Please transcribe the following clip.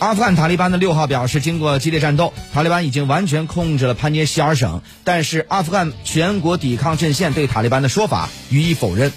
阿富汗塔利班的六号表示经过激烈战斗塔利班已经完全控制了潘杰希尔省但是阿富汗全国抵抗阵线对塔利班的说法予以否认。